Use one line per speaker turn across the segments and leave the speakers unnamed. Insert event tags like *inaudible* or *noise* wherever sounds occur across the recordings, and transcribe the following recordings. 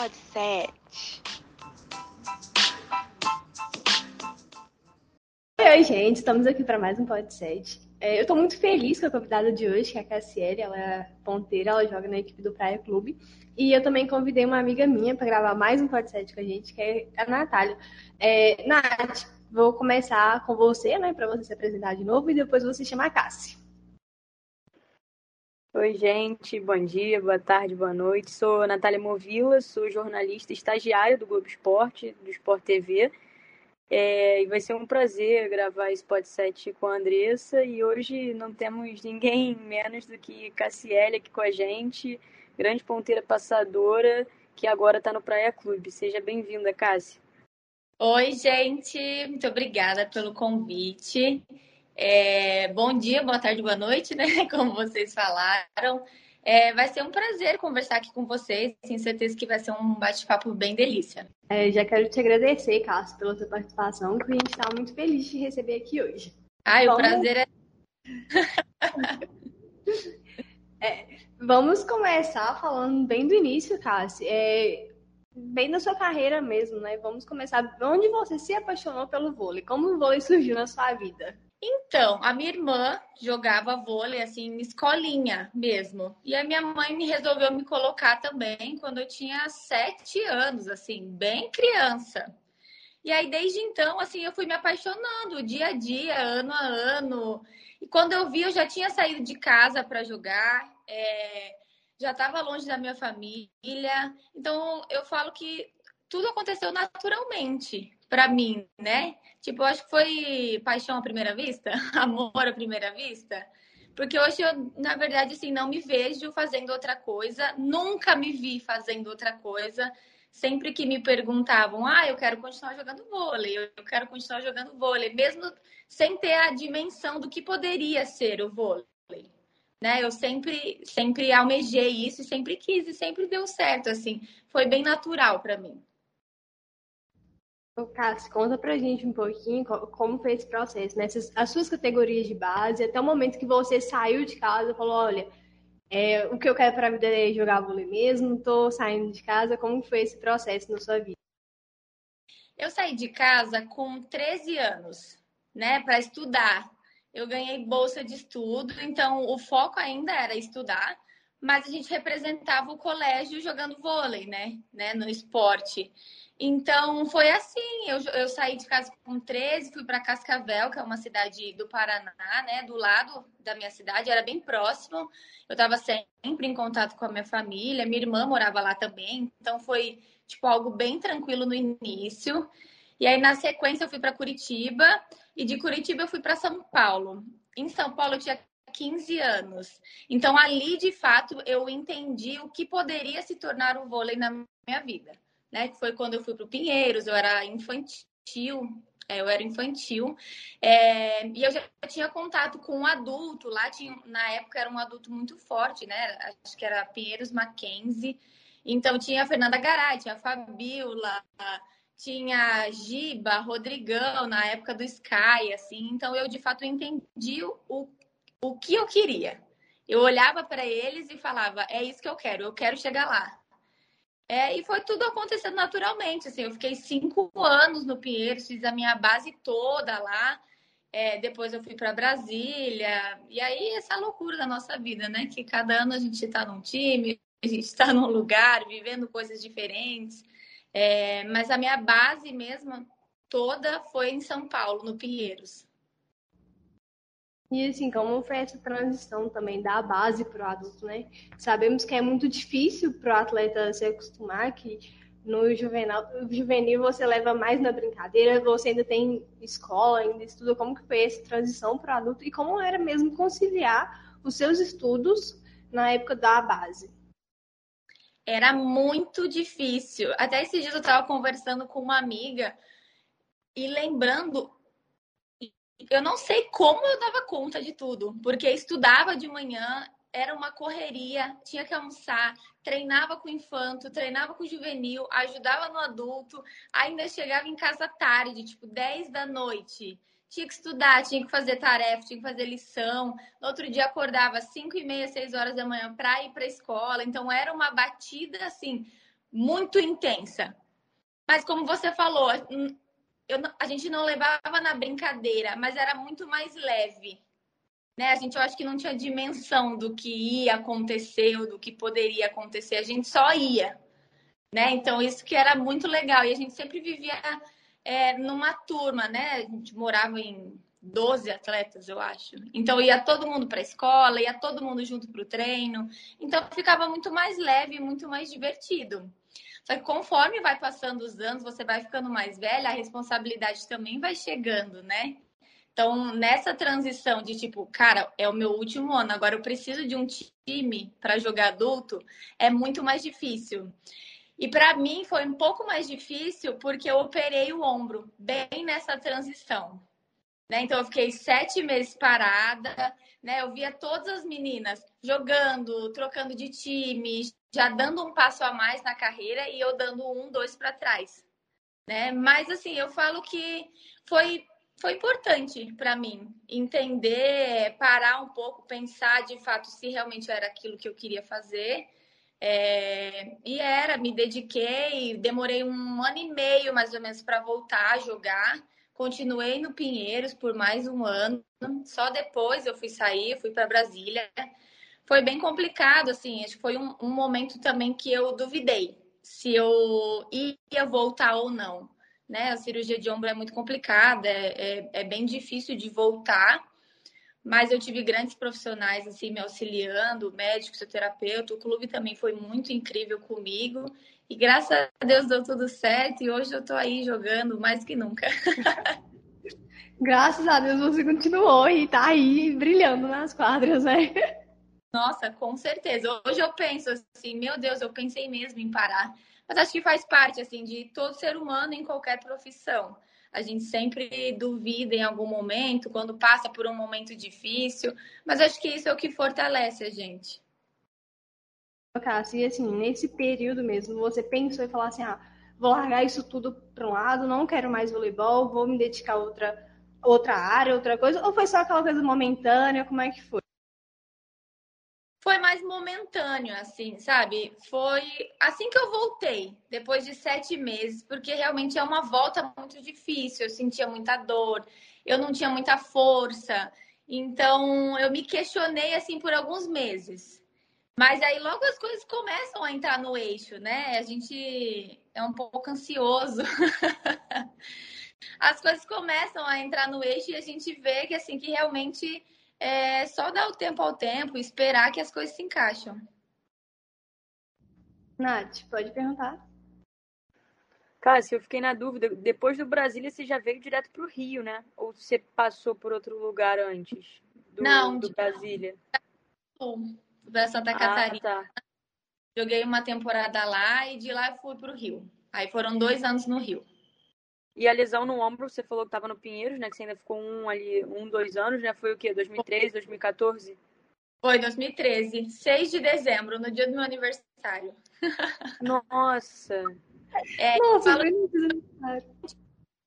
Pod 7.
Oi, gente, estamos aqui para mais um Pod 7. É, eu estou muito feliz com a convidada de hoje, que é a Cassiele, ela é ponteira, ela joga na equipe do Praia Clube. E eu também convidei uma amiga minha para gravar mais um Pod 7 com a gente, que é a Natália. É, Nath, vou começar com você, né, para você se apresentar de novo e depois você chamar a Cassi.
Oi, gente, bom dia, boa tarde, boa noite. Sou Natália Movila, sou jornalista estagiária do Globo Esporte, do Sport TV. É, e vai ser um prazer gravar esse podcast com a Andressa. E hoje não temos ninguém menos do que Cassiele aqui com a gente, grande ponteira passadora, que agora está no Praia Clube. Seja bem-vinda, Cassi.
Oi, gente, muito obrigada pelo convite. É, bom dia, boa tarde, boa noite, né? *laughs* Como vocês falaram. É, vai ser um prazer conversar aqui com vocês. Tenho certeza que vai ser um bate-papo bem delícia.
É, já quero te agradecer, Cássio, pela sua participação, que a gente está muito feliz de receber aqui hoje.
Ai, vamos... o prazer é. *laughs*
é. Vamos começar falando bem do início, Cássio. É, bem da sua carreira mesmo, né? Vamos começar onde você se apaixonou pelo vôlei. Como o vôlei surgiu na sua vida?
Então, a minha irmã jogava vôlei, assim, escolinha mesmo. E a minha mãe me resolveu me colocar também quando eu tinha sete anos, assim, bem criança. E aí, desde então, assim, eu fui me apaixonando dia a dia, ano a ano. E quando eu vi, eu já tinha saído de casa para jogar, é... já estava longe da minha família. Então, eu falo que tudo aconteceu naturalmente para mim, né? Tipo, eu acho que foi paixão à primeira vista, *laughs* amor à primeira vista. Porque hoje eu, na verdade, assim, não me vejo fazendo outra coisa, nunca me vi fazendo outra coisa. Sempre que me perguntavam, ah, eu quero continuar jogando vôlei, eu quero continuar jogando vôlei, mesmo sem ter a dimensão do que poderia ser o vôlei. Né? Eu sempre, sempre almejei isso, sempre quis e sempre deu certo, assim. Foi bem natural para mim.
Cássio, conta pra gente um pouquinho como foi esse processo, né? as suas categorias de base, até o momento que você saiu de casa e falou, olha, é, o que eu quero para a vida é jogar vôlei mesmo, tô saindo de casa, como foi esse processo na sua vida?
Eu saí de casa com 13 anos, né, para estudar. Eu ganhei bolsa de estudo, então o foco ainda era estudar, mas a gente representava o colégio jogando vôlei, né, né no esporte. Então, foi assim, eu, eu saí de casa com 13, fui para Cascavel, que é uma cidade do Paraná, né, do lado da minha cidade, era bem próximo. Eu estava sempre em contato com a minha família, minha irmã morava lá também, então foi tipo algo bem tranquilo no início. E aí na sequência eu fui para Curitiba e de Curitiba eu fui para São Paulo. Em São Paulo eu tinha 15 anos. Então ali, de fato, eu entendi o que poderia se tornar o vôlei na minha vida né? Que foi quando eu fui para o Pinheiros, eu era infantil, é, eu era infantil, é, e eu já tinha contato com um adulto, lá tinha, na época era um adulto muito forte, né? Acho que era Pinheiros Mackenzie. Então tinha a Fernanda Garay, tinha a Fabiola, tinha a Giba, Rodrigão, na época do Sky, assim. Então eu de fato entendi o, o que eu queria. Eu olhava para eles e falava: é isso que eu quero, eu quero chegar lá. É, e foi tudo acontecendo naturalmente. Assim, eu fiquei cinco anos no Pinheiros, fiz a minha base toda lá. É, depois eu fui para Brasília. E aí, essa loucura da nossa vida, né? Que cada ano a gente está num time, a gente está num lugar, vivendo coisas diferentes. É, mas a minha base mesmo toda foi em São Paulo, no Pinheiros.
E assim, como foi essa transição também da base para o adulto, né? Sabemos que é muito difícil para o atleta se acostumar que no juvenil, juvenil você leva mais na brincadeira, você ainda tem escola, ainda estuda. Como que foi essa transição para o adulto e como era mesmo conciliar os seus estudos na época da base?
Era muito difícil. Até esses dias eu estava conversando com uma amiga e lembrando eu não sei como eu dava conta de tudo, porque estudava de manhã, era uma correria, tinha que almoçar, treinava com o infanto, treinava com o juvenil, ajudava no adulto, ainda chegava em casa tarde, tipo 10 da noite. Tinha que estudar, tinha que fazer tarefa, tinha que fazer lição. No outro dia acordava às 5 e meia, 6 horas da manhã para ir para a escola. Então era uma batida assim muito intensa. Mas como você falou, eu, a gente não levava na brincadeira, mas era muito mais leve. Né? A gente eu acho que não tinha dimensão do que ia acontecer ou do que poderia acontecer, a gente só ia. Né? Então, isso que era muito legal. E a gente sempre vivia é, numa turma, né? A gente morava em 12 atletas, eu acho. Então ia todo mundo para a escola, ia todo mundo junto para o treino. Então ficava muito mais leve, muito mais divertido. Só que conforme vai passando os anos, você vai ficando mais velha, a responsabilidade também vai chegando, né? Então, nessa transição de tipo, cara, é o meu último ano, agora eu preciso de um time para jogar adulto, é muito mais difícil. E para mim foi um pouco mais difícil porque eu operei o ombro bem nessa transição. Né? Então eu fiquei sete meses parada, né? Eu via todas as meninas jogando, trocando de time, já dando um passo a mais na carreira e eu dando um, dois para trás, né? Mas assim, eu falo que foi foi importante para mim entender, parar um pouco, pensar de fato se realmente era aquilo que eu queria fazer. É, e era, me dediquei, demorei um ano e meio mais ou menos para voltar a jogar. Continuei no Pinheiros por mais um ano. Só depois eu fui sair, fui para Brasília. Foi bem complicado, assim. Acho que foi um, um, momento também que eu duvidei se eu ia voltar ou não. Né? A cirurgia de ombro é muito complicada, é, é, é bem difícil de voltar. Mas eu tive grandes profissionais assim me auxiliando, médico, fisioterapeuta. O clube também foi muito incrível comigo. E graças a Deus deu tudo certo e hoje eu tô aí jogando mais que nunca. *laughs*
graças a Deus você continuou e tá aí brilhando nas quadras, né?
Nossa, com certeza. Hoje eu penso assim, meu Deus, eu pensei mesmo em parar. Mas acho que faz parte assim de todo ser humano em qualquer profissão. A gente sempre duvida em algum momento, quando passa por um momento difícil, mas acho que isso é o que fortalece a gente.
Cássio, e assim, nesse período mesmo, você pensou e falou assim, ah, vou largar isso tudo para um lado, não quero mais voleibol, vou me dedicar a outra, outra área, outra coisa, ou foi só aquela coisa momentânea, como é que foi?
Momentâneo, assim, sabe? Foi assim que eu voltei, depois de sete meses, porque realmente é uma volta muito difícil. Eu sentia muita dor, eu não tinha muita força, então eu me questionei assim por alguns meses. Mas aí logo as coisas começam a entrar no eixo, né? A gente é um pouco ansioso. *laughs* as coisas começam a entrar no eixo e a gente vê que assim que realmente é só dar o tempo ao tempo, esperar que as coisas se encaixam.
Nath, pode perguntar.
Cássio, eu fiquei na dúvida. Depois do Brasília, você já veio direto para o Rio, né? Ou você passou por outro lugar antes do,
Não,
do Brasília?
da Santa Catarina. Ah, tá. Joguei uma temporada lá e de lá fui para o Rio. Aí foram dois anos no Rio.
E a lesão no ombro, você falou que estava no Pinheiros, né? Que você ainda ficou um ali, um, dois anos, né? Foi o quê? 2013, 2014?
Foi 2013, 6 de dezembro, no dia do meu aniversário. *laughs*
Nossa!
É, Nossa, falo...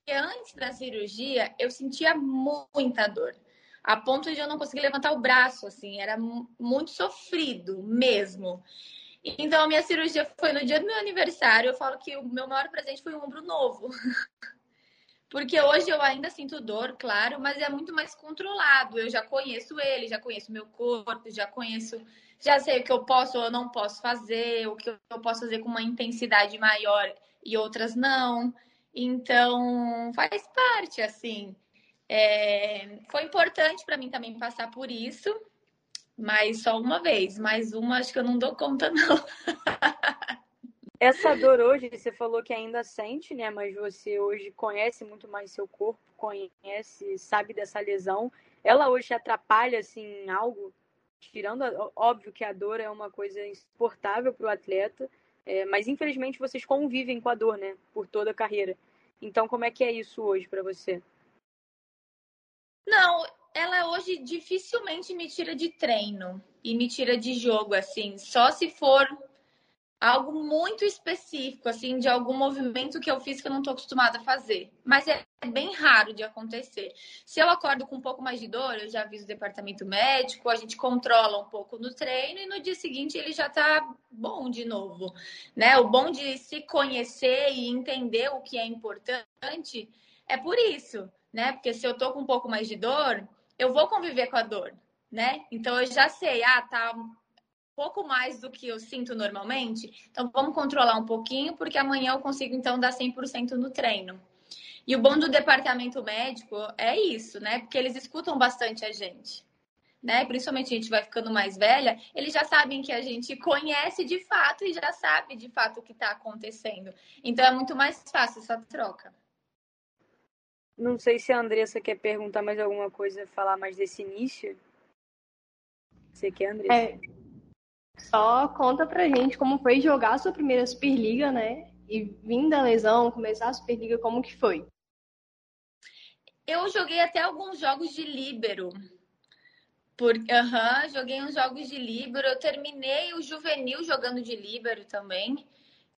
Antes da cirurgia, eu sentia muita dor a ponto de eu não conseguir levantar o braço, assim, era muito sofrido mesmo. Então, a minha cirurgia foi no dia do meu aniversário. Eu falo que o meu maior presente foi um ombro novo. *laughs* Porque hoje eu ainda sinto dor, claro, mas é muito mais controlado. Eu já conheço ele, já conheço meu corpo, já conheço, já sei o que eu posso ou não posso fazer, o que eu posso fazer com uma intensidade maior e outras não. Então, faz parte, assim. É, foi importante para mim também passar por isso, mas só uma vez. Mais uma, acho que eu não dou conta, não. *laughs*
Essa dor hoje, você falou que ainda sente, né? Mas você hoje conhece muito mais seu corpo, conhece, sabe dessa lesão. Ela hoje atrapalha, assim, algo? Tirando, óbvio que a dor é uma coisa insuportável para o atleta, é, mas infelizmente vocês convivem com a dor, né? Por toda a carreira. Então, como é que é isso hoje para você?
Não, ela hoje dificilmente me tira de treino e me tira de jogo, assim. Só se for algo muito específico, assim, de algum movimento que eu fiz que eu não estou acostumada a fazer. Mas é bem raro de acontecer. Se eu acordo com um pouco mais de dor, eu já aviso o departamento médico, a gente controla um pouco no treino e no dia seguinte ele já está bom de novo, né? O bom de se conhecer e entender o que é importante é por isso, né? Porque se eu tô com um pouco mais de dor, eu vou conviver com a dor, né? Então eu já sei, ah, tá pouco mais do que eu sinto normalmente, então vamos controlar um pouquinho, porque amanhã eu consigo então dar 100% no treino. E o bom do departamento médico é isso, né? Porque eles escutam bastante a gente. Né? Principalmente a gente vai ficando mais velha, eles já sabem que a gente conhece de fato e já sabe de fato o que está acontecendo. Então é muito mais fácil essa troca.
Não sei se a Andressa quer perguntar mais alguma coisa, falar mais desse início. Você quer, Andressa? É,
só conta pra gente como foi jogar a sua primeira Superliga, né? E vindo da lesão, começar a Superliga, como que foi?
Eu joguei até alguns jogos de líbero. Por, uhum, joguei uns jogos de líbero. Eu terminei o juvenil jogando de líbero também.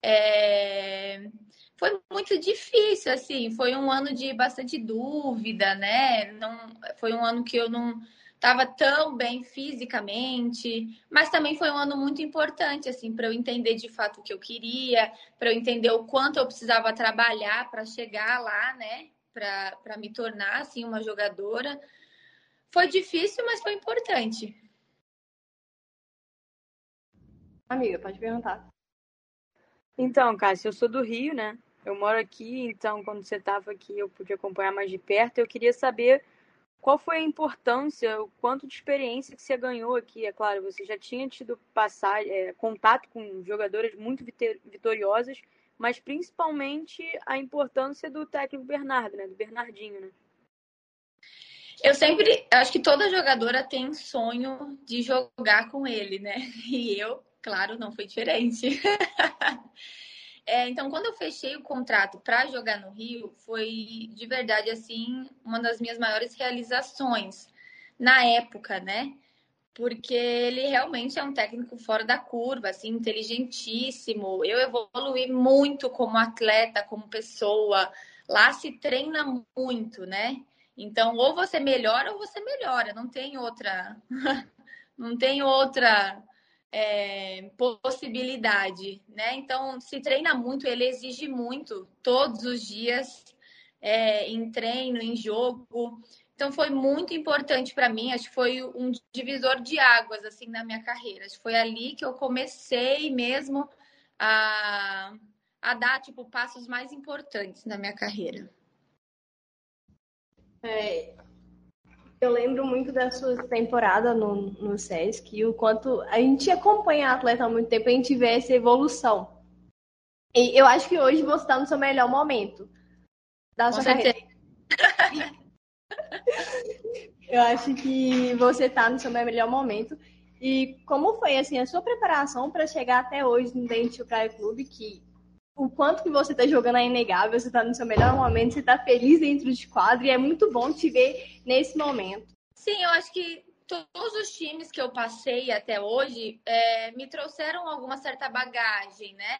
É... Foi muito difícil, assim. Foi um ano de bastante dúvida, né? Não, foi um ano que eu não estava tão bem fisicamente, mas também foi um ano muito importante assim para eu entender de fato o que eu queria, para eu entender o quanto eu precisava trabalhar para chegar lá, né, para me tornar assim uma jogadora. Foi difícil, mas foi importante.
Amiga, pode perguntar.
Então, Cássia, eu sou do Rio, né? Eu moro aqui, então quando você estava aqui eu pude acompanhar mais de perto. Eu queria saber qual foi a importância, o quanto de experiência que você ganhou aqui? É claro, você já tinha tido passar, é, contato com jogadoras muito vitoriosas, mas principalmente a importância do técnico Bernardo, né? Do Bernardinho, né?
Eu sempre, acho que toda jogadora tem sonho de jogar com ele, né? *laughs* E eu, claro, não foi diferente. *laughs* É, então, quando eu fechei o contrato para jogar no Rio, foi de verdade assim uma das minhas maiores realizações na época, né? Porque ele realmente é um técnico fora da curva, assim, inteligentíssimo. Eu evolui muito como atleta, como pessoa. Lá se treina muito, né? Então, ou você melhora ou você melhora. Não tem outra, *laughs* não tem outra é, possibilidade, né? Então, se treina muito, ele exige muito todos os dias é, em treino, em jogo. Então, foi muito importante para mim. Acho que foi um divisor de águas assim na minha carreira. Acho que foi ali que eu comecei mesmo a, a dar tipo passos mais importantes na minha carreira.
É, eu lembro muito da sua temporada no, no Sesc e o quanto a gente acompanha a atleta há muito tempo, a gente vê essa evolução. E eu acho que hoje você está no seu melhor momento da sua carreira. *laughs* eu acho que você está no seu melhor momento. E como foi assim a sua preparação para chegar até hoje no Dente Praia Clube, que o quanto que você está jogando é inegável, você está no seu melhor momento, você está feliz dentro de quadro e é muito bom te ver nesse momento.
Sim, eu acho que todos os times que eu passei até hoje é, me trouxeram alguma certa bagagem, né?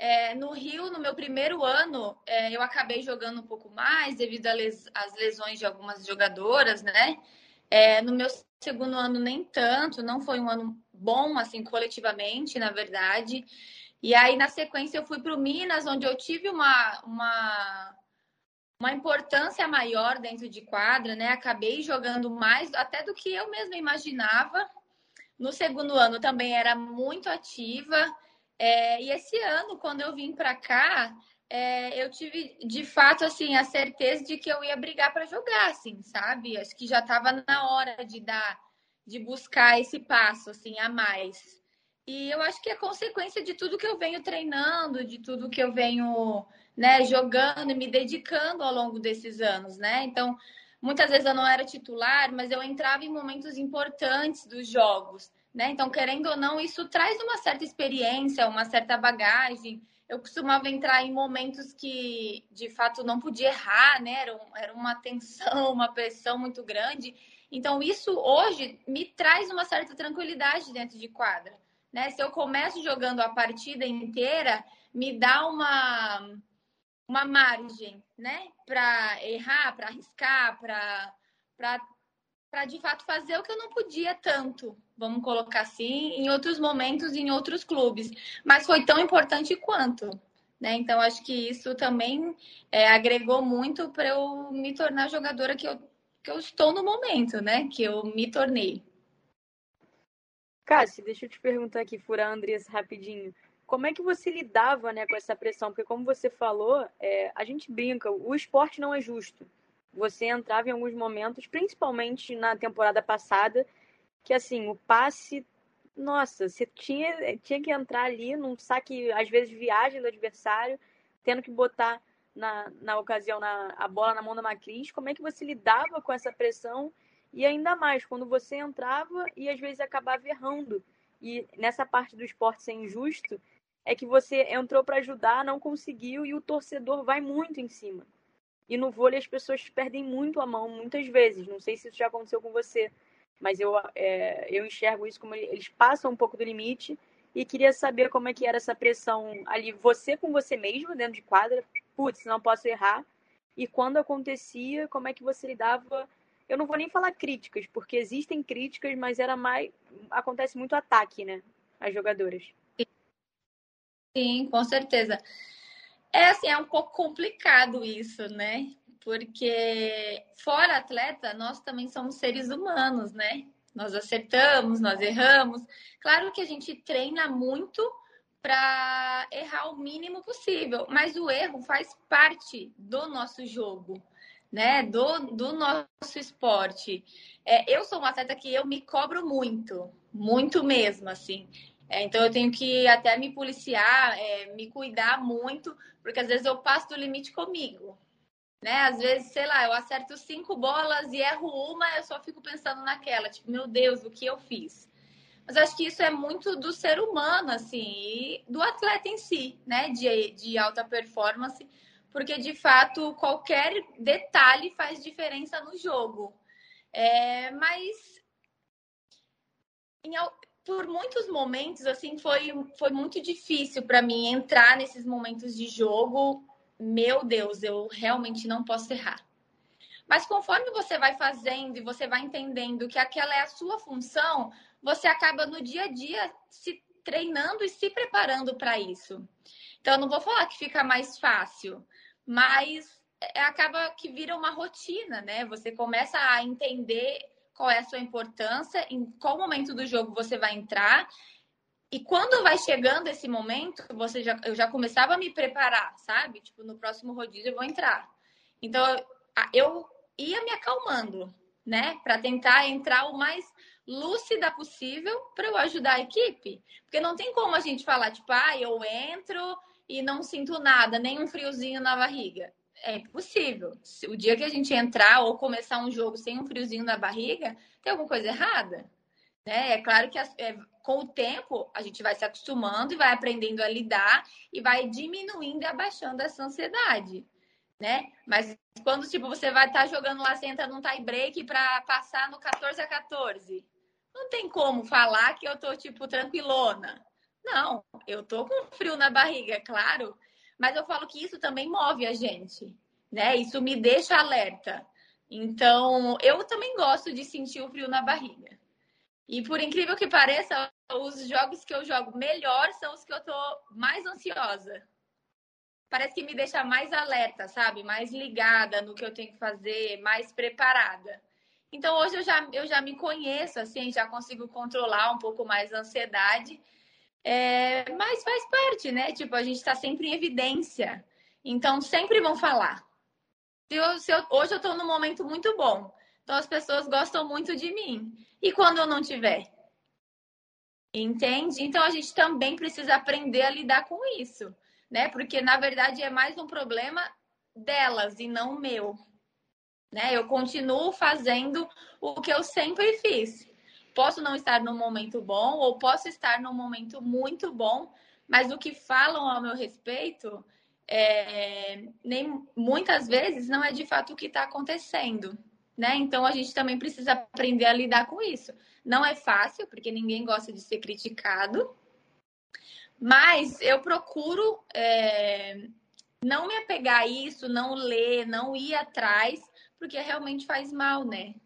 É, no Rio, no meu primeiro ano, é, eu acabei jogando um pouco mais devido às lesões de algumas jogadoras, né? É, no meu segundo ano, nem tanto, não foi um ano bom, assim, coletivamente, na verdade. E aí, na sequência, eu fui para o Minas, onde eu tive uma, uma, uma importância maior dentro de quadra, né? Acabei jogando mais até do que eu mesma imaginava. No segundo ano também era muito ativa. É, e esse ano, quando eu vim para cá, é, eu tive de fato assim a certeza de que eu ia brigar para jogar, assim, sabe? Acho que já estava na hora de dar, de buscar esse passo assim a mais. E eu acho que é consequência de tudo que eu venho treinando, de tudo que eu venho né, jogando e me dedicando ao longo desses anos, né? Então, muitas vezes eu não era titular, mas eu entrava em momentos importantes dos jogos, né? Então, querendo ou não, isso traz uma certa experiência, uma certa bagagem. Eu costumava entrar em momentos que, de fato, não podia errar, né? Era, era uma tensão, *laughs* uma pressão muito grande. Então, isso hoje me traz uma certa tranquilidade dentro de quadra Né? Se eu começo jogando a partida inteira, me dá uma, uma margem né? para errar, para arriscar, para de fato fazer o que eu não podia tanto, vamos colocar assim, em outros momentos, em outros clubes. Mas foi tão importante quanto. Né? Então, acho que isso também é, agregou muito para eu me tornar jogadora que eu, que eu estou no momento, né? Que eu me tornei.
Cassi, deixa eu te perguntar aqui, Fura Andrés, rapidinho. Como é que você lidava né, com essa pressão? Porque, como você falou, é, a gente brinca, o esporte não é justo. Você entrava em alguns momentos, principalmente na temporada passada, que assim, o passe nossa, você tinha, tinha que entrar ali num saque, às vezes, viagem do adversário, tendo que botar na, na ocasião na, a bola na mão da Macris. Como é que você lidava com essa pressão? E ainda mais, quando você entrava e às vezes acabava errando. E nessa parte do esporte ser injusto, é que você entrou para ajudar, não conseguiu e o torcedor vai muito em cima. E no vôlei as pessoas perdem muito a mão, muitas vezes. Não sei se isso já aconteceu com você mas eu, é, eu enxergo isso como eles passam um pouco do limite e queria saber como é que era essa pressão ali, você com você mesmo dentro de quadra, putz, não posso errar, e quando acontecia, como é que você lidava, eu não vou nem falar críticas, porque existem críticas, mas era mais, acontece muito ataque, né, às jogadoras.
Sim, com certeza. É assim, é um pouco complicado isso, né? porque fora atleta, nós também somos seres humanos, né? Nós acertamos, nós erramos. Claro que a gente treina muito para errar o mínimo possível, mas o erro faz parte do nosso jogo, né? Do, do nosso esporte. É, eu sou uma atleta que eu me cobro muito, muito mesmo, assim. É, então eu tenho que até me policiar, é, me cuidar muito, porque às vezes eu passo do limite comigo né? Às vezes, sei lá, eu acerto cinco bolas e erro uma, eu só fico pensando naquela, tipo, meu Deus, o que eu fiz? Mas acho que isso é muito do ser humano, assim, e do atleta em si, né? De, de alta performance, porque de fato qualquer detalhe faz diferença no jogo. É, mas em, por muitos momentos, assim, foi, foi muito difícil para mim entrar nesses momentos de jogo meu Deus, eu realmente não posso errar. Mas conforme você vai fazendo e você vai entendendo que aquela é a sua função, você acaba no dia a dia se treinando e se preparando para isso. Então, eu não vou falar que fica mais fácil, mas é, acaba que vira uma rotina, né? Você começa a entender qual é a sua importância, em qual momento do jogo você vai entrar e quando vai chegando esse momento, você já, eu já começava a me preparar, sabe? Tipo, no próximo rodízio eu vou entrar. Então, eu ia me acalmando, né? Para tentar entrar o mais lúcida possível para eu ajudar a equipe. Porque não tem como a gente falar, tipo, ah, eu entro e não sinto nada, nem um friozinho na barriga. É impossível. O dia que a gente entrar ou começar um jogo sem um friozinho na barriga, tem alguma coisa errada. Né? É claro que é, com o tempo a gente vai se acostumando e vai aprendendo a lidar e vai diminuindo e abaixando essa ansiedade, né? Mas quando tipo você vai estar tá jogando lá, você entra num tie break para passar no 14 a 14, não tem como falar que eu tô tipo tranquilona. Não, eu tô com frio na barriga, é claro, mas eu falo que isso também move a gente, né? Isso me deixa alerta. Então, eu também gosto de sentir o frio na barriga. E por incrível que pareça, os jogos que eu jogo melhor são os que eu tô mais ansiosa. Parece que me deixa mais alerta, sabe? Mais ligada no que eu tenho que fazer, mais preparada. Então hoje eu já, eu já me conheço, assim, já consigo controlar um pouco mais a ansiedade. É, mas faz parte, né? Tipo, a gente está sempre em evidência. Então sempre vão falar. Se eu, se eu, hoje eu estou num momento muito bom. Então as pessoas gostam muito de mim. E quando eu não tiver? Entende? Então a gente também precisa aprender a lidar com isso, né? Porque na verdade é mais um problema delas e não meu. Né? Eu continuo fazendo o que eu sempre fiz. Posso não estar num momento bom ou posso estar num momento muito bom, mas o que falam ao meu respeito é, nem muitas vezes não é de fato o que está acontecendo né? Então a gente também precisa aprender a lidar com isso. Não é fácil, porque ninguém gosta de ser criticado, Mas eu procuro é, não me apegar a isso, não ler, não ir atrás, porque realmente faz mal, né?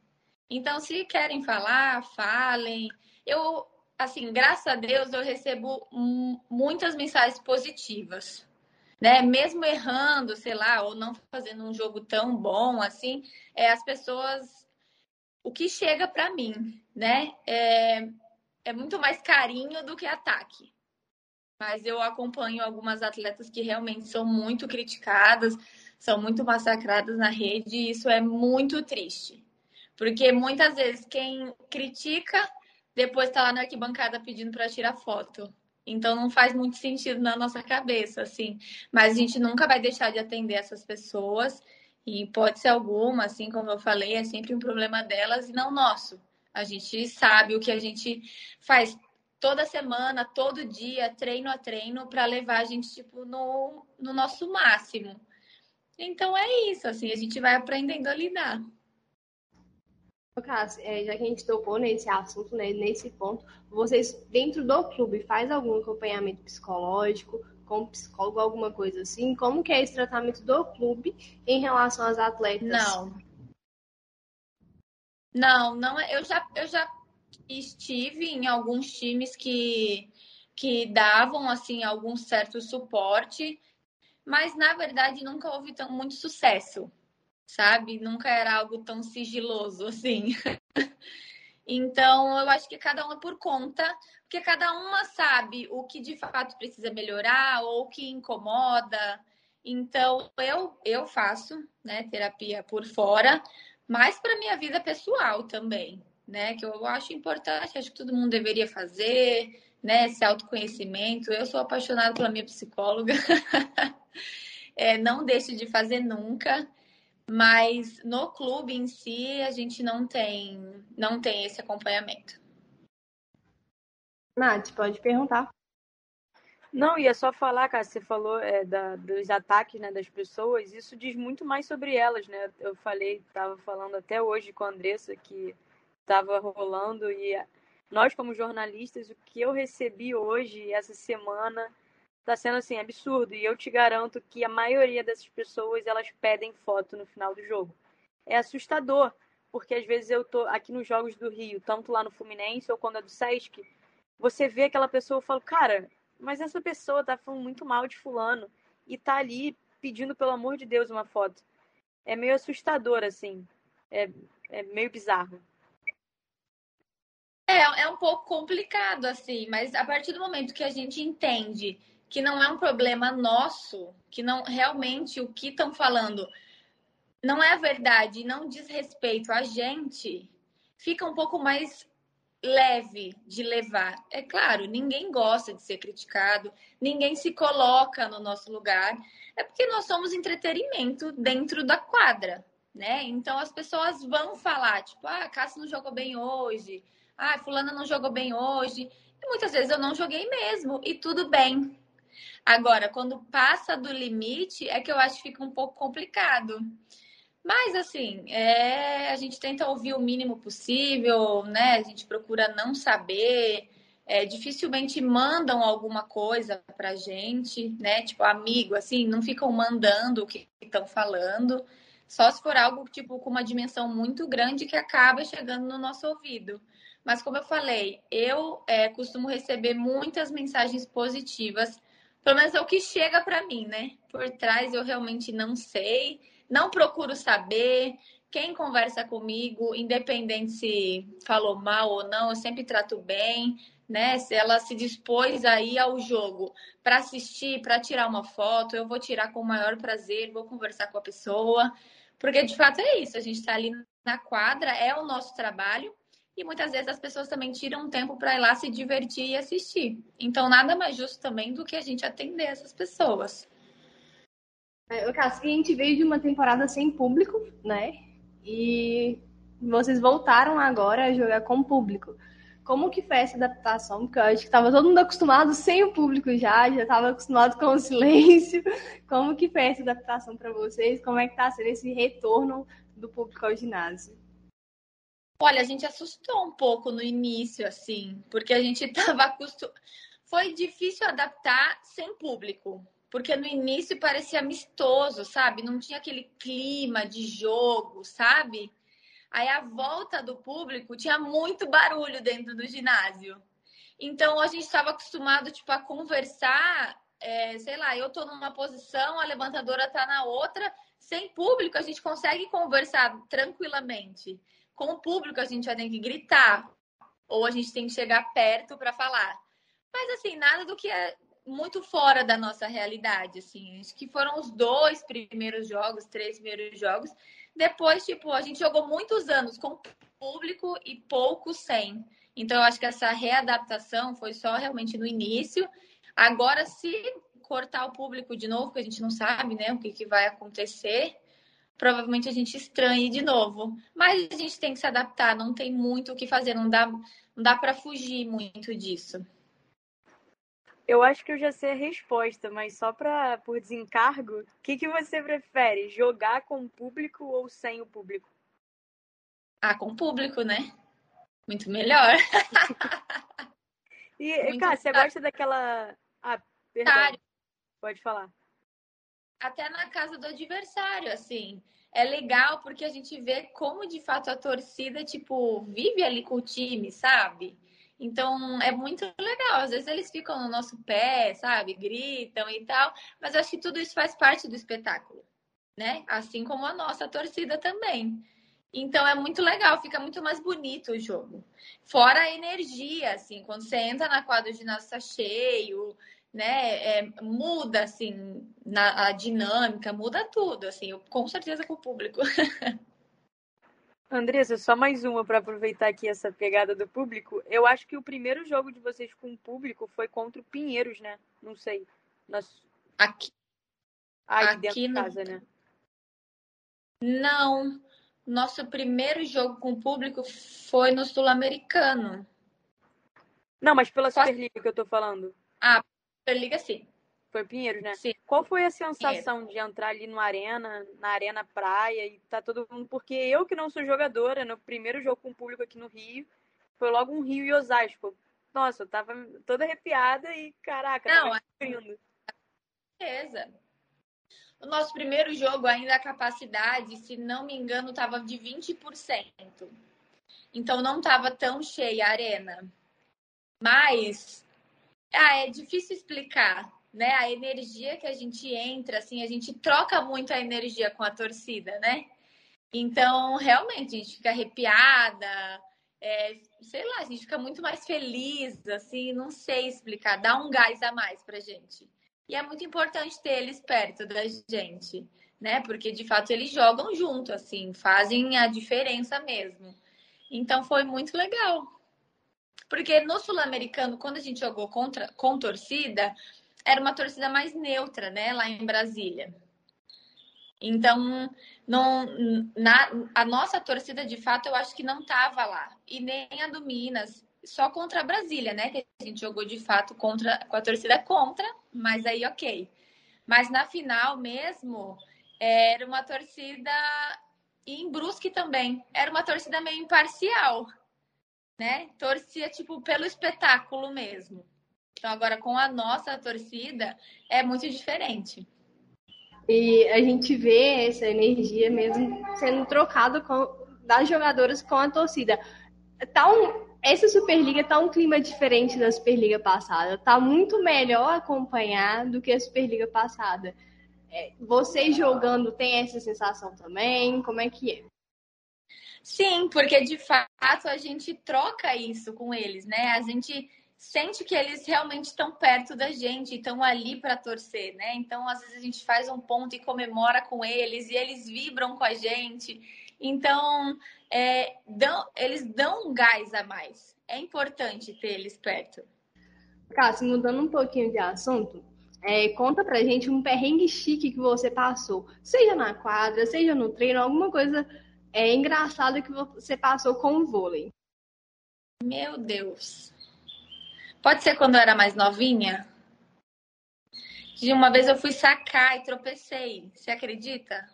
Então, se querem falar, falem. Eu, assim, graças a Deus, eu recebo muitas mensagens positivas, né? Mesmo errando, sei lá, ou não fazendo um jogo tão bom assim, é, as pessoas. O que chega para mim, né? É, é muito mais carinho do que ataque mas eu acompanho algumas atletas que realmente são muito criticadas, são muito massacradas na rede, e isso é muito triste. Porque muitas vezes quem critica depois está lá na arquibancada pedindo para tirar foto. Então não faz muito sentido na nossa cabeça, assim. Mas a gente nunca vai deixar de atender essas pessoas. E pode ser alguma, assim como eu falei, é sempre um problema delas e não nosso. A gente sabe o que a gente faz toda semana, todo dia, treino a treino, para levar a gente tipo no, no nosso máximo. Então é isso, assim, a gente vai aprendendo a lidar.
É, já que a gente tocou nesse assunto, né, nesse ponto, vocês dentro do clube faz algum acompanhamento psicológico, com psicólogo, alguma coisa assim? Como que é esse tratamento do clube em relação às atletas?
Não. Não, não, é, eu já, eu já estive em alguns times que, que davam assim algum certo suporte, mas na verdade nunca houve tão, muito sucesso, sabe? Nunca era algo tão sigiloso assim. *laughs* então eu acho que cada um é por conta, porque cada uma sabe o que de fato precisa melhorar ou o que incomoda. Então eu eu faço, né, terapia por fora, mas para minha vida pessoal também né? Que eu acho importante, acho que todo mundo deveria fazer, né? Esse autoconhecimento. Eu sou apaixonada pela minha psicóloga. *laughs* é, não deixe de fazer nunca. Mas no clube em si a gente não tem, não tem esse acompanhamento.
Nath, pode perguntar.
Não, ia só falar, cara, você falou é, da, dos ataques né, das pessoas, isso diz muito mais sobre elas, né? Eu falei, estava falando até hoje com a Andressa que estava rolando e nós como jornalistas o que eu recebi hoje essa semana está sendo assim absurdo. E eu te garanto que a maioria dessas pessoas elas pedem foto no final do jogo. É assustador porque às vezes eu tô aqui nos jogos do Rio tanto lá no Fluminense ou quando é do Sesc você vê aquela pessoa e fala cara mas essa pessoa tá falando muito mal de fulano e tá ali pedindo pelo amor de Deus uma foto. É meio assustador assim. É, é meio bizarro.
É, é um pouco complicado, assim, mas a partir do momento que a gente entende que não é um problema nosso, que não realmente o que estão falando não é verdade, não diz respeito a gente, fica um pouco mais leve de levar. É claro, ninguém gosta de ser criticado, ninguém se coloca no nosso lugar. É porque nós somos entretenimento dentro da quadra, né? Então as pessoas vão falar, tipo, ah, Cássio não jogou bem hoje, ah, fulana não jogou bem hoje. E muitas vezes eu não joguei mesmo, e tudo bem. Agora, quando passa do limite, é que eu acho que fica um pouco complicado. Mas, assim, é, a gente tenta ouvir o mínimo possível, né? A gente procura não saber. É, dificilmente mandam alguma coisa pra gente, né? Tipo, amigo, assim, não ficam mandando o que estão falando. Só se for algo, tipo, com uma dimensão muito grande que acaba chegando no nosso ouvido. Mas, como eu falei, eu é, costumo receber muitas mensagens positivas, pelo menos é o que chega para mim, né? Por trás eu realmente não sei, não procuro saber. Quem conversa comigo, independente se falou mal ou não, eu sempre trato bem, né? Se ela se dispôs a ir ao jogo para assistir, para tirar uma foto, eu vou tirar com o maior prazer, vou conversar com a pessoa, porque de fato é isso, a gente está ali na quadra, é o nosso trabalho, e muitas vezes as pessoas também tiram um tempo para ir lá se divertir e assistir. Então, nada mais justo também do que a gente atender essas pessoas.
É, o caso, a gente veio de uma temporada sem público, né? E vocês voltaram agora a jogar com público. Como que foi essa adaptação? Porque eu acho que estava todo mundo acostumado sem o público já, já estava acostumado com o *laughs* silêncio. Como que foi essa adaptação para vocês? Como é que está sendo esse retorno do público ao ginásio?
Olha, a gente assustou um pouco no início, assim, porque a gente *laughs* estava acostumado. foi difícil adaptar sem público. Porque no início parecia amistoso, sabe? Não tinha aquele clima de jogo, sabe? Aí a volta do público tinha muito barulho dentro do ginásio. Então a gente estava acostumado tipo a conversar, é, sei lá, eu estou numa posição, a levantadora está na outra. Sem público a gente consegue conversar tranquilamente. Com o público a gente vai ter que gritar ou a gente tem que chegar perto para falar. Mas assim, nada do que é muito fora da nossa realidade, assim. Acho que foram os dois primeiros jogos, três primeiros jogos. Depois, tipo, a gente jogou muitos anos com público e pouco sem. Então, eu acho que essa readaptação foi só realmente no início. Agora, se cortar o público de novo, que a gente não sabe, né, o que, que vai acontecer, provavelmente a gente estranhe de novo. Mas a gente tem que se adaptar, não tem muito o que fazer, não dá, não dá para fugir muito disso.
Eu acho que eu já sei a resposta, mas só pra, por desencargo, o que, que você prefere? Jogar com o público ou sem o público?
Ah, com o público, né? Muito melhor. *laughs*
e, Muito cara, você gosta daquela. Ah, perdão. Pode falar.
Até na casa do adversário, assim. É legal porque a gente vê como de fato a torcida, tipo, vive ali com o time, sabe? Então é muito legal. Às vezes eles ficam no nosso pé, sabe? Gritam e tal. Mas acho que tudo isso faz parte do espetáculo, né? Assim como a nossa torcida também. Então é muito legal, fica muito mais bonito o jogo. Fora a energia, assim, quando você entra na quadra de ginásio tá cheio, né? É, muda assim na, a dinâmica, muda tudo, assim, eu, com certeza com o público. *laughs*
Andressa, só mais uma para aproveitar aqui essa pegada do público. Eu acho que o primeiro jogo de vocês com o público foi contra o Pinheiros, né? Não sei. Nós...
Aqui.
Aqui dentro no... casa, né?
Não. Nosso primeiro jogo com o público foi no Sul-Americano.
Não, mas pela Superliga que eu tô falando.
Ah, Superliga sim.
Foi Pinheiros, né?
Sim.
Qual foi a sensação Pinheiro. de entrar ali no Arena, na Arena Praia e tá todo mundo. Porque eu que não sou jogadora, no primeiro jogo com o público aqui no Rio, foi logo um Rio e Osasco. Nossa, eu tava toda arrepiada e, caraca, não, tava
sofrendo. Certeza. O nosso primeiro jogo, ainda a capacidade, se não me engano, estava de 20%. Então não estava tão cheia a arena. Mas ah, é difícil explicar né? A energia que a gente entra, assim, a gente troca muito a energia com a torcida, né? Então, realmente, a gente fica arrepiada, é, sei lá, a gente fica muito mais feliz, assim, não sei explicar, dá um gás a mais pra gente. E é muito importante ter eles perto da gente, né? Porque de fato eles jogam junto, assim, fazem a diferença mesmo. Então foi muito legal. Porque no Sul-Americano, quando a gente jogou contra, com torcida, era uma torcida mais neutra, né, lá em Brasília. Então, não, na, a nossa torcida, de fato, eu acho que não estava lá. E nem a do Minas, só contra a Brasília, né? Que a gente jogou de fato contra, com a torcida contra, mas aí ok. Mas na final mesmo, era uma torcida. E em Brusque também. Era uma torcida meio imparcial, né? Torcia, tipo, pelo espetáculo mesmo. Então, agora com a nossa torcida é muito diferente.
E a gente vê essa energia mesmo sendo trocada das jogadoras com a torcida. Tá um, essa Superliga tá um clima diferente da Superliga passada. Tá muito melhor acompanhar do que a Superliga passada. É, vocês jogando tem essa sensação também? Como é que é?
Sim, porque de fato a gente troca isso com eles, né? A gente sente que eles realmente estão perto da gente, estão ali para torcer, né? Então, às vezes a gente faz um ponto e comemora com eles e eles vibram com a gente. Então, é, dão, eles dão um gás a mais. É importante ter eles perto.
Cássio, mudando um pouquinho de assunto, é, conta pra gente um perrengue chique que você passou, seja na quadra, seja no treino, alguma coisa é, engraçada que você passou com o vôlei.
Meu Deus. Pode ser quando eu era mais novinha? De uma vez eu fui sacar e tropecei. Você acredita?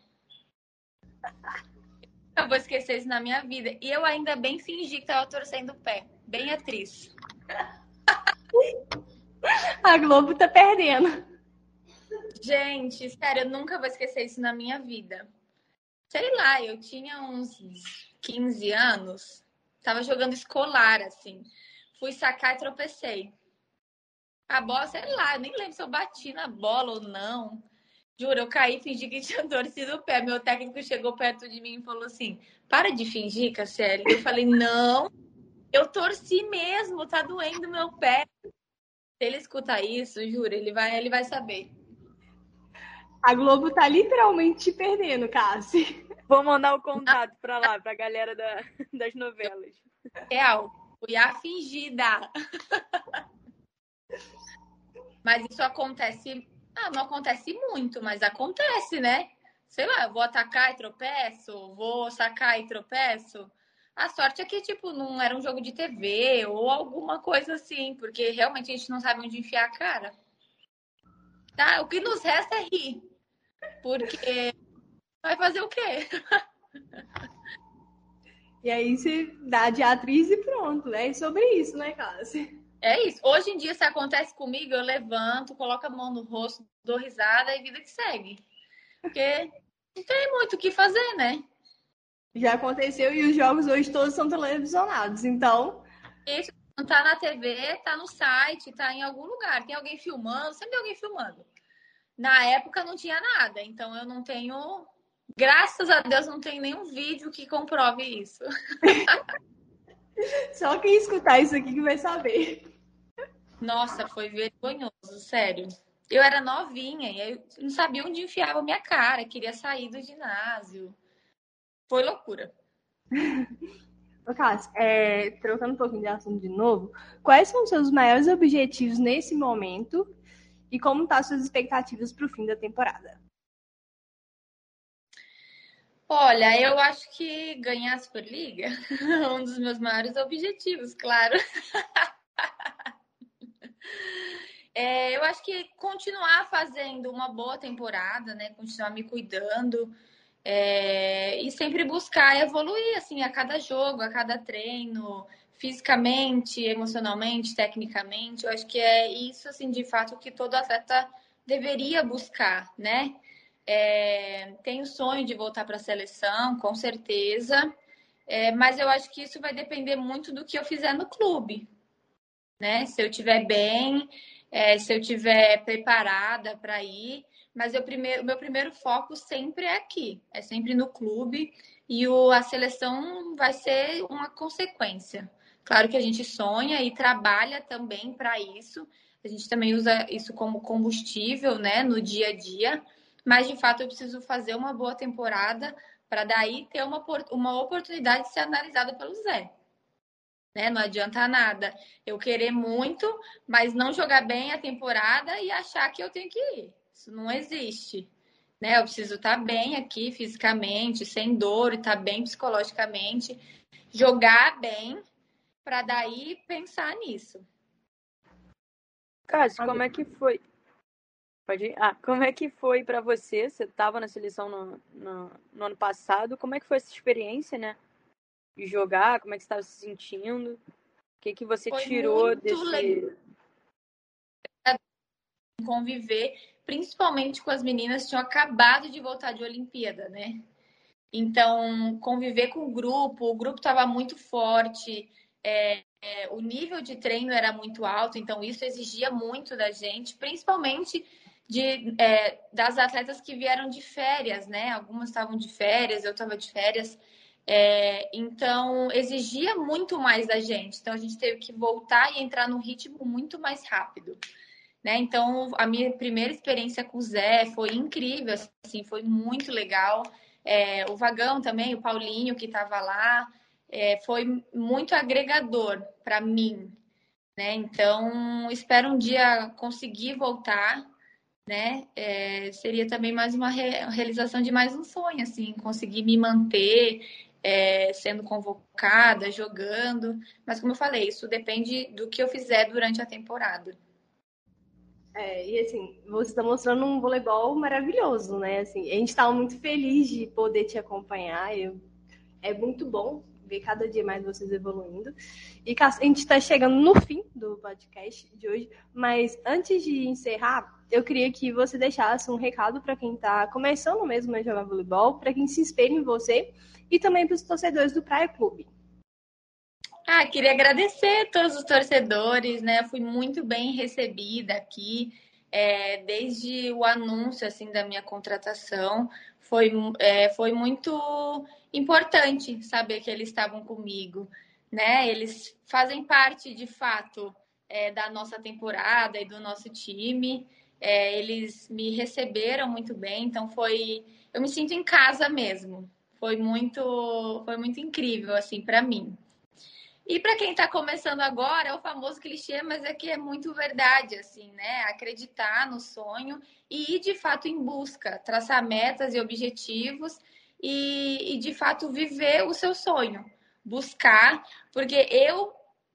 Eu vou esquecer isso na minha vida. E eu ainda bem fingi que tava torcendo o pé. Bem atriz.
A Globo tá perdendo.
Gente, sério, eu nunca vou esquecer isso na minha vida. Sei lá, eu tinha uns 15 anos, tava jogando escolar, assim. Fui sacar e tropecei. A bola, sei lá, nem lembro se eu bati na bola ou não. Juro, eu caí e fingi que *laughs* tinha torcido o pé. Meu técnico chegou perto de mim e falou assim: para de fingir, Cassiele. Eu falei, não, eu torci mesmo, tá doendo meu pé. Se ele escuta isso, juro, ele vai, ele vai saber.
A Globo tá literalmente te perdendo, Cassi. *laughs*
Vou mandar o contato pra lá, pra galera da, das novelas.
Real, fui a fingida. *laughs* Mas isso acontece. Ah, não acontece muito, mas acontece, né? Sei lá, eu vou atacar e tropeço, vou sacar e tropeço. A sorte é que, tipo, não era um jogo de TV ou alguma coisa assim, porque realmente a gente não sabe onde enfiar a cara. Tá? O que nos resta é rir. Porque vai fazer o quê? *laughs*
E aí você dá de atriz e pronto. É sobre isso, né, Cássia?
É isso. Hoje em dia, se acontece comigo, eu levanto, coloco a mão no rosto, dou risada e vida que segue. Porque não tem muito o que fazer, né?
Já aconteceu e os jogos hoje todos são televisionados, então.
Isso não tá na TV, tá no site, tá em algum lugar. Tem alguém filmando, sempre tem alguém filmando. Na época não tinha nada, então eu não tenho. Graças a Deus não tem nenhum vídeo que comprove isso. *laughs*
Só quem escutar isso aqui que vai saber.
Nossa, foi vergonhoso, sério. Eu era novinha e eu não sabia onde enfiava minha cara, queria sair do ginásio. Foi loucura. *laughs*
Cássio, é, trocando um pouquinho de assunto de novo, quais são os seus maiores objetivos nesse momento e como estão tá suas expectativas para o fim da temporada?
Olha, eu acho que ganhar a Superliga *laughs* é um dos meus maiores objetivos, claro. *laughs* É, eu acho que continuar fazendo uma boa temporada, né? Continuar me cuidando é, e sempre buscar evoluir, assim, a cada jogo, a cada treino, fisicamente, emocionalmente, tecnicamente. Eu acho que é isso, assim, de fato, que todo atleta deveria buscar, né? É, tenho sonho de voltar para a seleção, com certeza, é, mas eu acho que isso vai depender muito do que eu fizer no clube, né? Se eu estiver bem, é, se eu estiver preparada para ir. Mas eu primeiro, meu primeiro foco sempre é aqui, é sempre no clube e o, a seleção vai ser uma consequência. Claro que a gente sonha e trabalha também para isso. A gente também usa isso como combustível, né, no dia a dia. Mas de fato eu preciso fazer uma boa temporada para daí ter uma, uma oportunidade de ser analisada pelo Zé. Né? Não adianta nada eu querer muito, mas não jogar bem a temporada e achar que eu tenho que ir. Isso não existe. Né? Eu preciso estar bem aqui fisicamente, sem dor, estar bem psicologicamente, jogar bem, para daí pensar nisso.
Cássio, como é que foi? Pode ir? Ah, como é que foi para você? Você estava na seleção no, no, no, ano passado. Como é que foi essa experiência, né? De jogar, como é que você estava se sentindo? O que, que você foi tirou desse... Legal.
Conviver principalmente com as meninas que tinham acabado de voltar de Olimpíada, né? Então, conviver com o grupo, o grupo estava muito forte, é, é, o nível de treino era muito alto, então isso exigia muito da gente, principalmente de, é, das atletas que vieram de férias, né? Algumas estavam de férias, eu estava de férias. É, então, exigia muito mais da gente. Então, a gente teve que voltar e entrar num ritmo muito mais rápido. Né? Então, a minha primeira experiência com o Zé foi incrível, assim, foi muito legal. É, o Vagão também, o Paulinho que estava lá, é, foi muito agregador para mim. Né? Então, espero um dia conseguir voltar. Né? É, seria também mais uma realização de mais um sonho, assim, conseguir me manter é, sendo convocada, jogando. Mas, como eu falei, isso depende do que eu fizer durante a temporada.
É, e assim, você está mostrando um voleibol maravilhoso, né? Assim, a gente estava muito feliz de poder te acompanhar. Eu, é muito bom ver cada dia mais vocês evoluindo. E a gente está chegando no fim do podcast de hoje, mas antes de encerrar, eu queria que você deixasse um recado para quem está começando mesmo a jogar voleibol, para quem se espelha em você e também para os torcedores do Praia Clube.
Ah, queria agradecer a todos os torcedores, né? Eu fui muito bem recebida aqui, é, desde o anúncio assim da minha contratação. Foi, é, foi muito importante saber que eles estavam comigo, né? Eles fazem parte, de fato, é, da nossa temporada e do nosso time. É, eles me receberam muito bem, então foi, eu me sinto em casa mesmo. Foi muito, foi muito incrível assim para mim. E para quem está começando agora, é o famoso clichê, mas é que é muito verdade, assim, né? Acreditar no sonho e ir de fato em busca, traçar metas e objetivos e, e de fato viver o seu sonho, buscar, porque eu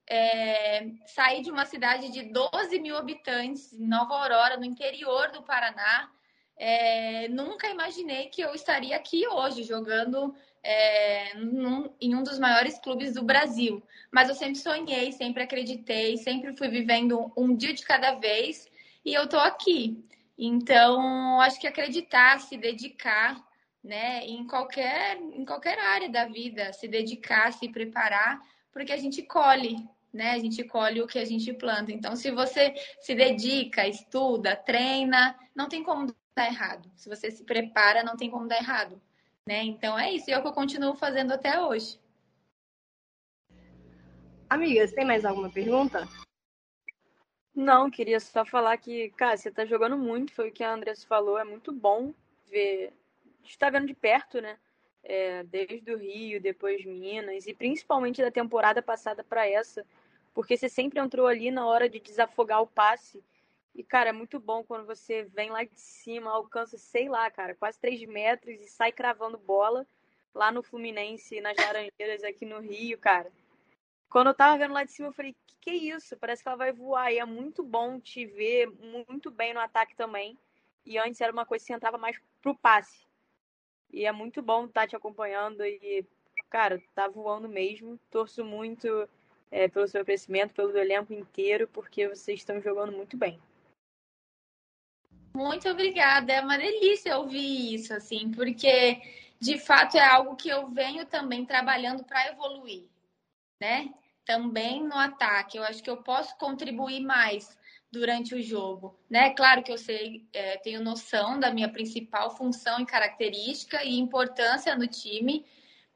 é, saí de uma cidade de 12 mil habitantes, Nova Aurora, no interior do Paraná. É, nunca imaginei que eu estaria aqui hoje jogando é, num, em um dos maiores clubes do Brasil. Mas eu sempre sonhei, sempre acreditei, sempre fui vivendo um dia de cada vez e eu tô aqui. Então, acho que acreditar, se dedicar, né, em qualquer, em qualquer área da vida, se dedicar, se preparar, porque a gente colhe, né? A gente colhe o que a gente planta. Então, se você se dedica, estuda, treina, não tem como dar errado. Se você se prepara, não tem como dar errado. Né? Então é isso, e é o que eu continuo fazendo até hoje.
Amigas, tem mais alguma pergunta?
Não, queria só falar que, cara, você tá jogando muito, foi o que a Andressa falou, é muito bom ver, estar vendo de perto, né? É, desde o Rio, depois Minas, e principalmente da temporada passada para essa, porque você sempre entrou ali na hora de desafogar o passe e, cara, é muito bom quando você vem lá de cima, alcança, sei lá, cara, quase 3 metros e sai cravando bola lá no Fluminense, nas Laranjeiras, aqui no Rio, cara. Quando eu tava vendo lá de cima, eu falei, que que é isso? Parece que ela vai voar. E é muito bom te ver muito bem no ataque também. E antes era uma coisa que você entrava mais pro passe. E é muito bom estar tá te acompanhando e, cara, tá voando mesmo. Torço muito é, pelo seu crescimento, pelo elenco inteiro, porque vocês estão jogando muito bem.
Muito obrigada. É uma delícia ouvir isso, assim, porque de fato é algo que eu venho também trabalhando para evoluir, né? Também no ataque. Eu acho que eu posso contribuir mais durante o jogo, né? Claro que eu sei, é, tenho noção da minha principal função e característica e importância no time,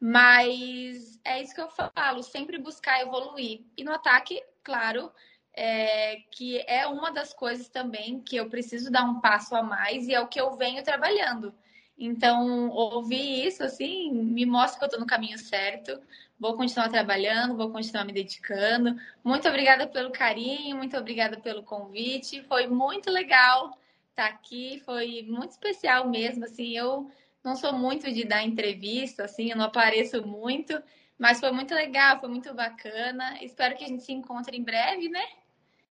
mas é isso que eu falo, sempre buscar evoluir. E no ataque, claro, é, que é uma das coisas também que eu preciso dar um passo a mais e é o que eu venho trabalhando. Então, ouvir isso, assim, me mostra que eu estou no caminho certo. Vou continuar trabalhando, vou continuar me dedicando. Muito obrigada pelo carinho, muito obrigada pelo convite. Foi muito legal estar aqui, foi muito especial mesmo. Assim, eu não sou muito de dar entrevista, assim, eu não apareço muito, mas foi muito legal, foi muito bacana. Espero que a gente se encontre em breve, né?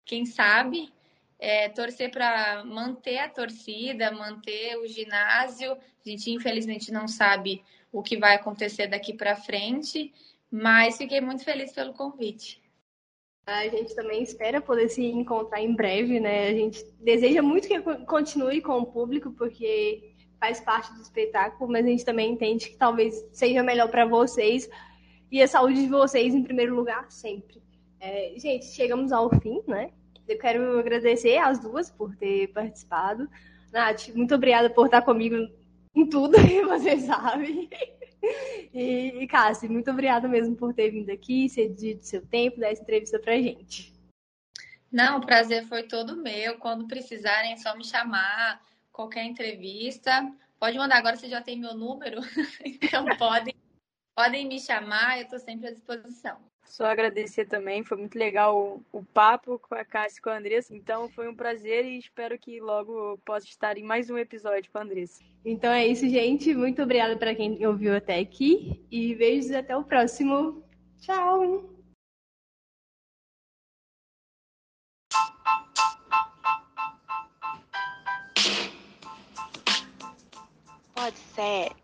Quem sabe, é, torcer para manter a torcida, manter o ginásio. A gente, infelizmente, não sabe o que vai acontecer daqui para frente, mas fiquei muito feliz pelo convite.
A gente também espera poder se encontrar em breve, né? A gente deseja muito que continue com o público, porque faz parte do espetáculo, mas a gente também entende que talvez seja melhor para vocês e a saúde de vocês em primeiro lugar sempre. É, gente, chegamos ao fim, né? Eu quero agradecer às duas por ter participado. Nath, muito obrigada por estar comigo em tudo que *laughs* você sabe. E, e Cassi, muito obrigada mesmo por ter vindo aqui, cedido seu tempo, dar essa entrevista pra gente.
Não, o prazer foi todo meu. Quando precisarem, é só me chamar. Qualquer entrevista. Pode mandar, agora você já tem meu número, *laughs* então podem, podem me chamar, eu estou sempre à disposição.
Só agradecer também, foi muito legal o, o papo com a Cássia e com a Andressa. Então foi um prazer e espero que logo possa estar em mais um episódio com a Andressa.
Então é isso, gente. Muito obrigada para quem ouviu até aqui e beijos até o próximo. Tchau!
Pode ser.